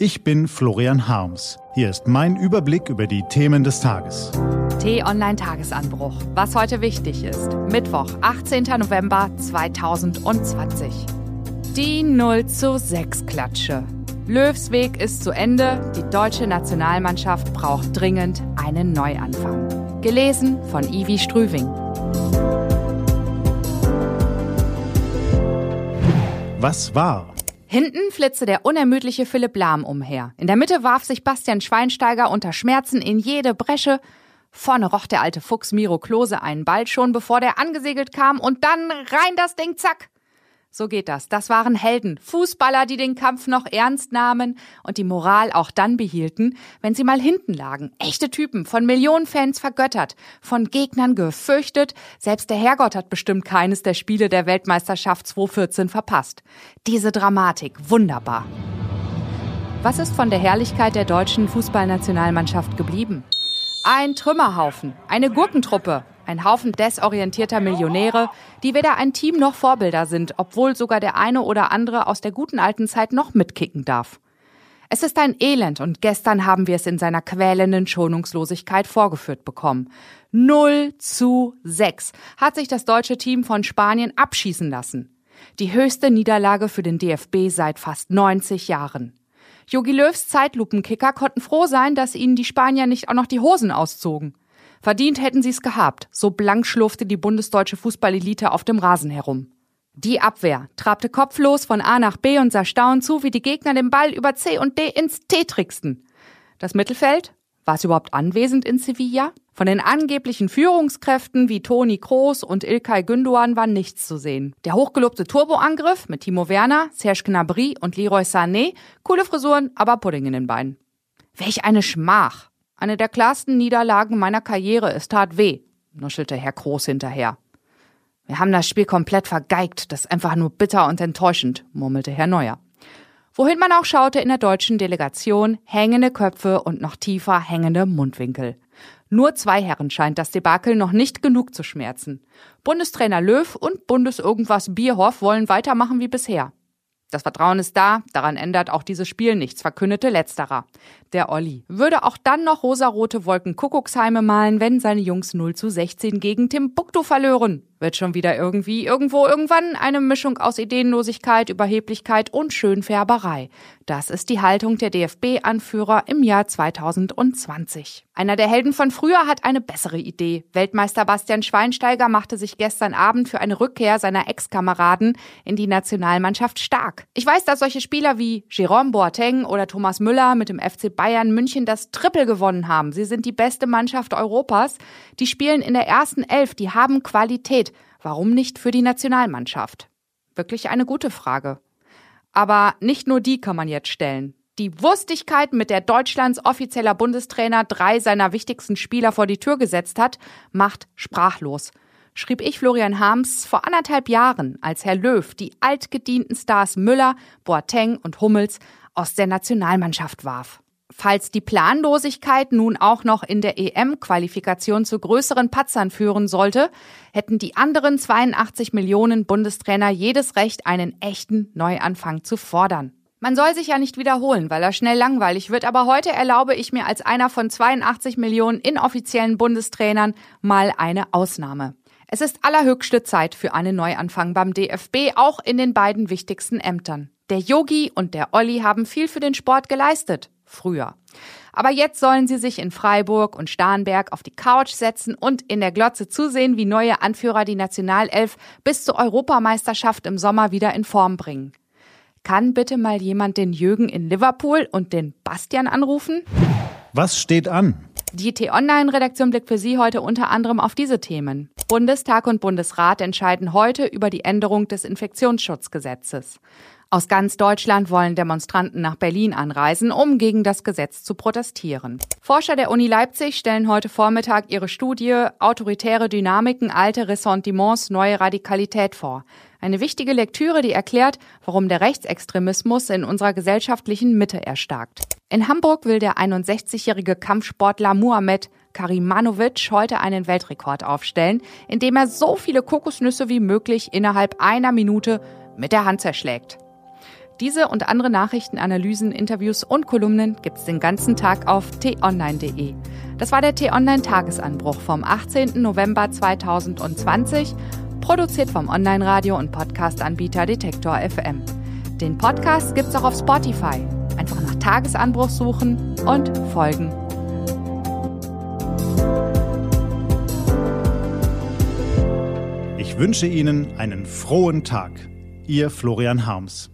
Ich bin Florian Harms. Hier ist mein Überblick über die Themen des Tages. T-Online Tagesanbruch. Was heute wichtig ist. Mittwoch, 18. November 2020. Die 0 zu 6 Klatsche. Löws Weg ist zu Ende. Die deutsche Nationalmannschaft braucht dringend einen Neuanfang. Gelesen von Ivi Strüving. Was war? Hinten flitzte der unermüdliche Philipp Lahm umher. In der Mitte warf sich Bastian Schweinsteiger unter Schmerzen in jede Bresche. Vorne roch der alte Fuchs Miro Klose einen Ball schon, bevor der angesegelt kam und dann rein das Ding, zack. So geht das. Das waren Helden, Fußballer, die den Kampf noch ernst nahmen und die Moral auch dann behielten, wenn sie mal hinten lagen. Echte Typen, von Millionen Fans vergöttert, von Gegnern gefürchtet. Selbst der Herrgott hat bestimmt keines der Spiele der Weltmeisterschaft 2014 verpasst. Diese Dramatik, wunderbar. Was ist von der Herrlichkeit der deutschen Fußballnationalmannschaft geblieben? Ein Trümmerhaufen, eine Gurkentruppe, ein Haufen desorientierter Millionäre, die weder ein Team noch Vorbilder sind, obwohl sogar der eine oder andere aus der guten alten Zeit noch mitkicken darf. Es ist ein Elend und gestern haben wir es in seiner quälenden Schonungslosigkeit vorgeführt bekommen. 0 zu 6 hat sich das deutsche Team von Spanien abschießen lassen. Die höchste Niederlage für den DFB seit fast 90 Jahren. Jogi Löws Zeitlupenkicker konnten froh sein, dass ihnen die Spanier nicht auch noch die Hosen auszogen. Verdient hätten sie es gehabt, so blank schlurfte die bundesdeutsche Fußballelite auf dem Rasen herum. Die Abwehr trabte kopflos von A nach B und sah staunend zu, wie die Gegner den Ball über C und D ins T tricksten. Das Mittelfeld? War es überhaupt anwesend in Sevilla? Von den angeblichen Führungskräften wie Toni Kroos und Ilkay Gündoğan war nichts zu sehen. Der hochgelobte Turboangriff mit Timo Werner, Serge Gnabry und Leroy Sané, coole Frisuren, aber Pudding in den Beinen. Welch eine Schmach! Eine der klarsten Niederlagen meiner Karriere. Es tat weh, nuschelte Herr Groß hinterher. Wir haben das Spiel komplett vergeigt. Das ist einfach nur bitter und enttäuschend, murmelte Herr Neuer. Wohin man auch schaute in der deutschen Delegation, hängende Köpfe und noch tiefer hängende Mundwinkel. Nur zwei Herren scheint das Debakel noch nicht genug zu schmerzen. Bundestrainer Löw und Bundes irgendwas Bierhoff wollen weitermachen wie bisher. Das Vertrauen ist da, daran ändert auch dieses Spiel nichts, verkündete letzterer. Der Olli würde auch dann noch rosarote Wolken Kuckucksheime malen, wenn seine Jungs 0 zu 16 gegen Timbuktu verlören. Wird schon wieder irgendwie, irgendwo, irgendwann eine Mischung aus Ideenlosigkeit, Überheblichkeit und Schönfärberei. Das ist die Haltung der DFB-Anführer im Jahr 2020. Einer der Helden von früher hat eine bessere Idee. Weltmeister Bastian Schweinsteiger machte sich gestern Abend für eine Rückkehr seiner Ex-Kameraden in die Nationalmannschaft stark. Ich weiß, dass solche Spieler wie Jerome Boateng oder Thomas Müller mit dem FC Bayern München das Triple gewonnen haben. Sie sind die beste Mannschaft Europas. Die spielen in der ersten Elf, die haben Qualität. Warum nicht für die Nationalmannschaft? Wirklich eine gute Frage. Aber nicht nur die kann man jetzt stellen. Die Wurstigkeit, mit der Deutschlands offizieller Bundestrainer drei seiner wichtigsten Spieler vor die Tür gesetzt hat, macht sprachlos. Schrieb ich Florian Harms vor anderthalb Jahren, als Herr Löw die altgedienten Stars Müller, Boateng und Hummels aus der Nationalmannschaft warf. Falls die Planlosigkeit nun auch noch in der EM-Qualifikation zu größeren Patzern führen sollte, hätten die anderen 82 Millionen Bundestrainer jedes Recht, einen echten Neuanfang zu fordern. Man soll sich ja nicht wiederholen, weil er schnell langweilig wird, aber heute erlaube ich mir als einer von 82 Millionen inoffiziellen Bundestrainern mal eine Ausnahme. Es ist allerhöchste Zeit für einen Neuanfang beim DFB, auch in den beiden wichtigsten Ämtern. Der Yogi und der Olli haben viel für den Sport geleistet früher. Aber jetzt sollen sie sich in Freiburg und Starnberg auf die Couch setzen und in der Glotze zusehen, wie neue Anführer die Nationalelf bis zur Europameisterschaft im Sommer wieder in Form bringen. Kann bitte mal jemand den Jürgen in Liverpool und den Bastian anrufen? Was steht an? Die T-Online-Redaktion blickt für Sie heute unter anderem auf diese Themen. Bundestag und Bundesrat entscheiden heute über die Änderung des Infektionsschutzgesetzes. Aus ganz Deutschland wollen Demonstranten nach Berlin anreisen, um gegen das Gesetz zu protestieren. Forscher der Uni Leipzig stellen heute Vormittag ihre Studie Autoritäre Dynamiken, alte Ressentiments, neue Radikalität vor. Eine wichtige Lektüre, die erklärt, warum der Rechtsextremismus in unserer gesellschaftlichen Mitte erstarkt. In Hamburg will der 61-jährige Kampfsportler Muhammad Karimanovic heute einen Weltrekord aufstellen, indem er so viele Kokosnüsse wie möglich innerhalb einer Minute mit der Hand zerschlägt. Diese und andere Nachrichten, Analysen, Interviews und Kolumnen gibt's den ganzen Tag auf t-online.de. Das war der T-Online Tagesanbruch vom 18. November 2020, produziert vom Online-Radio und Podcast-Anbieter Detektor FM. Den Podcast gibt's auch auf Spotify. Einfach nach Tagesanbruch suchen und folgen. Ich wünsche Ihnen einen frohen Tag. Ihr Florian Harms.